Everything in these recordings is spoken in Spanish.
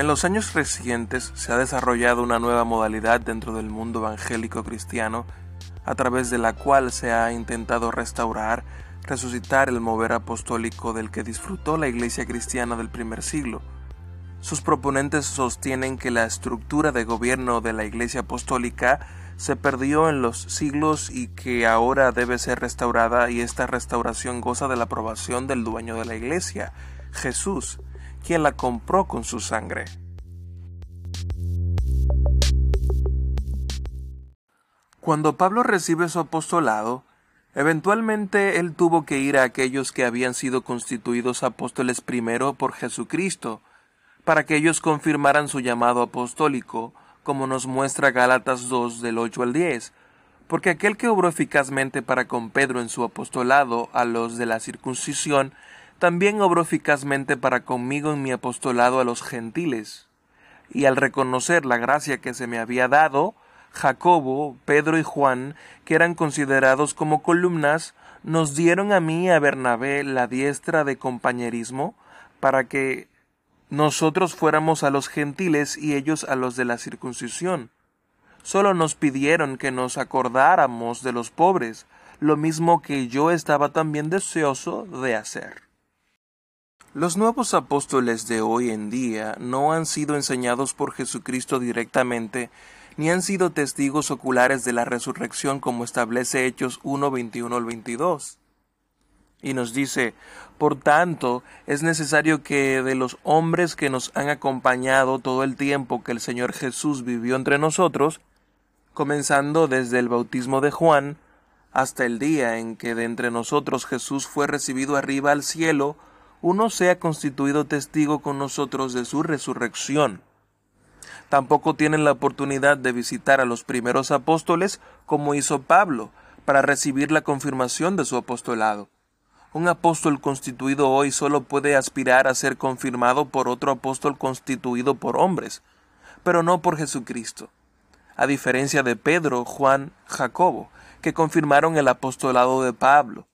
En los años recientes se ha desarrollado una nueva modalidad dentro del mundo evangélico cristiano a través de la cual se ha intentado restaurar, resucitar el mover apostólico del que disfrutó la iglesia cristiana del primer siglo. Sus proponentes sostienen que la estructura de gobierno de la iglesia apostólica se perdió en los siglos y que ahora debe ser restaurada y esta restauración goza de la aprobación del dueño de la iglesia, Jesús, quien la compró con su sangre. Cuando Pablo recibe su apostolado, eventualmente él tuvo que ir a aquellos que habían sido constituidos apóstoles primero por Jesucristo, para que ellos confirmaran su llamado apostólico, como nos muestra Gálatas 2 del 8 al 10, porque aquel que obró eficazmente para con Pedro en su apostolado a los de la circuncisión, también obró eficazmente para conmigo en mi apostolado a los gentiles. Y al reconocer la gracia que se me había dado, Jacobo, Pedro y Juan, que eran considerados como columnas, nos dieron a mí y a Bernabé la diestra de compañerismo, para que nosotros fuéramos a los gentiles y ellos a los de la circuncisión. Solo nos pidieron que nos acordáramos de los pobres, lo mismo que yo estaba también deseoso de hacer. Los nuevos apóstoles de hoy en día no han sido enseñados por Jesucristo directamente, ni han sido testigos oculares de la resurrección como establece Hechos 1, 21 al 22. Y nos dice, por tanto, es necesario que de los hombres que nos han acompañado todo el tiempo que el Señor Jesús vivió entre nosotros, comenzando desde el bautismo de Juan, hasta el día en que de entre nosotros Jesús fue recibido arriba al cielo, uno sea constituido testigo con nosotros de su resurrección. Tampoco tienen la oportunidad de visitar a los primeros apóstoles como hizo Pablo, para recibir la confirmación de su apostolado. Un apóstol constituido hoy solo puede aspirar a ser confirmado por otro apóstol constituido por hombres, pero no por Jesucristo. A diferencia de Pedro, Juan, Jacobo, que confirmaron el apostolado de Pablo.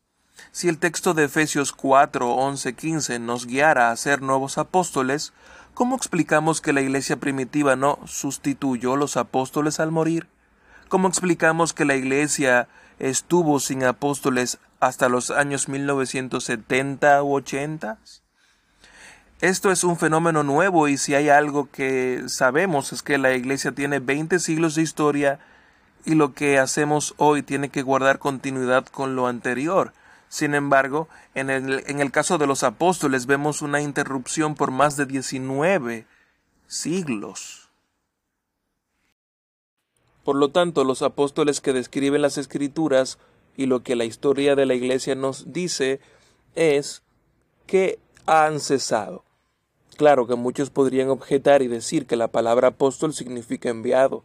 Si el texto de Efesios 4, 11, 15 nos guiara a ser nuevos apóstoles, ¿cómo explicamos que la iglesia primitiva no sustituyó los apóstoles al morir? ¿Cómo explicamos que la iglesia estuvo sin apóstoles hasta los años 1970 u 80. Esto es un fenómeno nuevo y si hay algo que sabemos es que la Iglesia tiene 20 siglos de historia y lo que hacemos hoy tiene que guardar continuidad con lo anterior. Sin embargo, en el, en el caso de los apóstoles vemos una interrupción por más de 19 siglos. Por lo tanto, los apóstoles que describen las escrituras y lo que la historia de la iglesia nos dice es que han cesado. Claro que muchos podrían objetar y decir que la palabra apóstol significa enviado.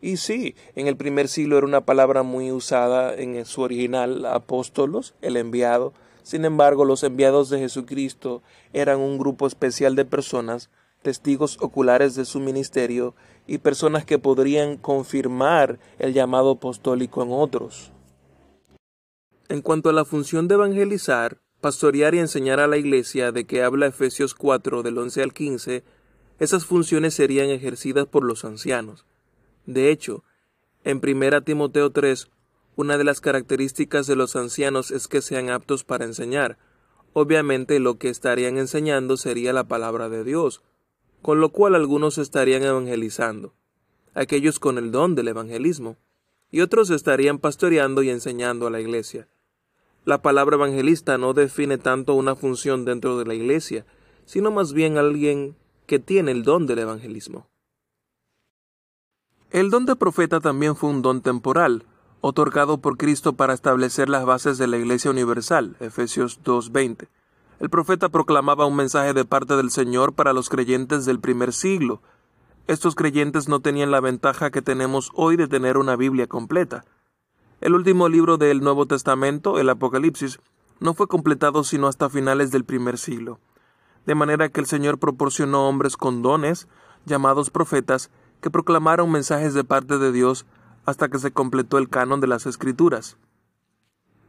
Y sí, en el primer siglo era una palabra muy usada en su original, apóstolos, el enviado. Sin embargo, los enviados de Jesucristo eran un grupo especial de personas, testigos oculares de su ministerio y personas que podrían confirmar el llamado apostólico en otros. En cuanto a la función de evangelizar, pastorear y enseñar a la Iglesia de que habla Efesios 4 del 11 al 15, esas funciones serían ejercidas por los ancianos. De hecho, en 1 Timoteo 3, una de las características de los ancianos es que sean aptos para enseñar. Obviamente lo que estarían enseñando sería la palabra de Dios, con lo cual algunos estarían evangelizando, aquellos con el don del evangelismo, y otros estarían pastoreando y enseñando a la Iglesia. La palabra evangelista no define tanto una función dentro de la Iglesia, sino más bien alguien que tiene el don del evangelismo. El don de profeta también fue un don temporal, otorgado por Cristo para establecer las bases de la Iglesia Universal, Efesios 2.20. El profeta proclamaba un mensaje de parte del Señor para los creyentes del primer siglo. Estos creyentes no tenían la ventaja que tenemos hoy de tener una Biblia completa. El último libro del Nuevo Testamento, el Apocalipsis, no fue completado sino hasta finales del primer siglo, de manera que el Señor proporcionó hombres con dones, llamados profetas, que proclamaron mensajes de parte de Dios hasta que se completó el canon de las Escrituras.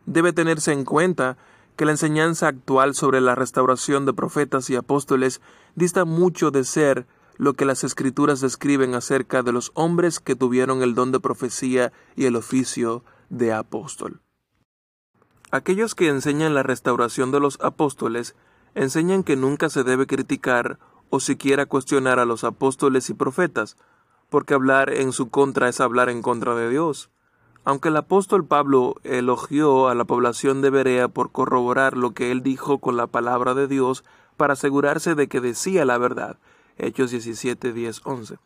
Debe tenerse en cuenta que la enseñanza actual sobre la restauración de profetas y apóstoles dista mucho de ser lo que las escrituras describen acerca de los hombres que tuvieron el don de profecía y el oficio de apóstol. Aquellos que enseñan la restauración de los apóstoles enseñan que nunca se debe criticar o siquiera cuestionar a los apóstoles y profetas, porque hablar en su contra es hablar en contra de Dios. Aunque el apóstol Pablo elogió a la población de Berea por corroborar lo que él dijo con la palabra de Dios para asegurarse de que decía la verdad, Hechos 17, 10, 11.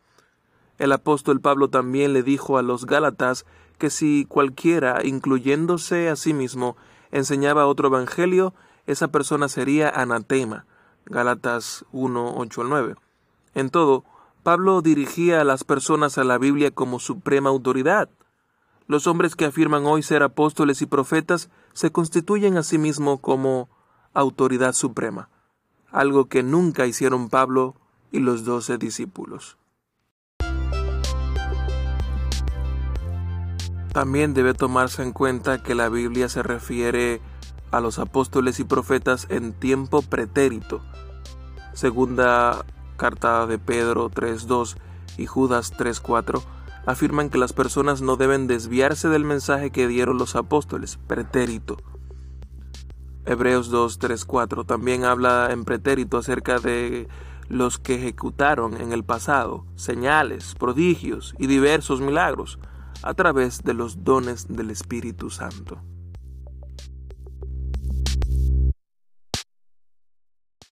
El apóstol Pablo también le dijo a los Gálatas que si cualquiera, incluyéndose a sí mismo, enseñaba otro evangelio, esa persona sería anatema. Gálatas 1, 8 al 9. En todo, Pablo dirigía a las personas a la Biblia como suprema autoridad. Los hombres que afirman hoy ser apóstoles y profetas se constituyen a sí mismos como autoridad suprema, algo que nunca hicieron Pablo y los doce discípulos. También debe tomarse en cuenta que la Biblia se refiere a los apóstoles y profetas en tiempo pretérito. Segunda carta de Pedro 3.2 y Judas 3.4 afirman que las personas no deben desviarse del mensaje que dieron los apóstoles, pretérito. Hebreos 2, 3, 4 también habla en pretérito acerca de los que ejecutaron en el pasado señales, prodigios y diversos milagros a través de los dones del Espíritu Santo.